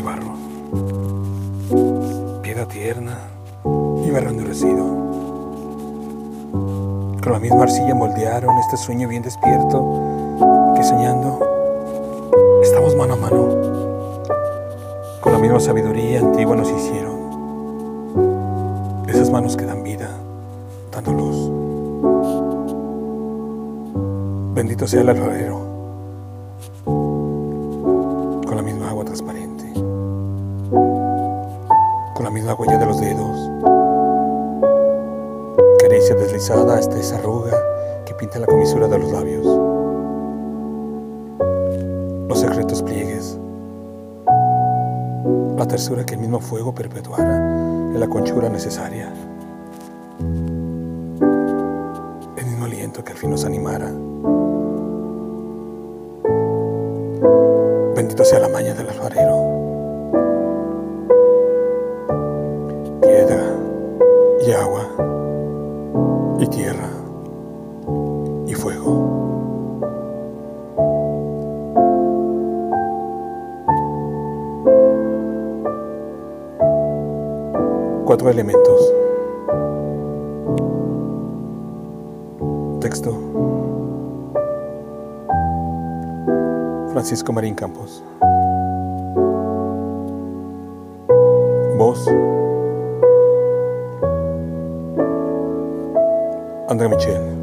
y barro. Piedra tierna y barro endurecido. Con la misma arcilla moldearon este sueño bien despierto que soñando estamos mano a mano. Con la misma sabiduría antigua nos hicieron. Esas manos que dan vida, dando luz. Bendito sea el alfarero la misma huella de los dedos, caricia deslizada hasta esa arruga que pinta la comisura de los labios, los secretos pliegues, la tersura que el mismo fuego perpetuara en la conchura necesaria, el mismo aliento que al fin nos animara. Bendito sea la maña del alfarero. Y agua y tierra y fuego. Cuatro elementos. Texto. Francisco Marín Campos. Voz. André Michel.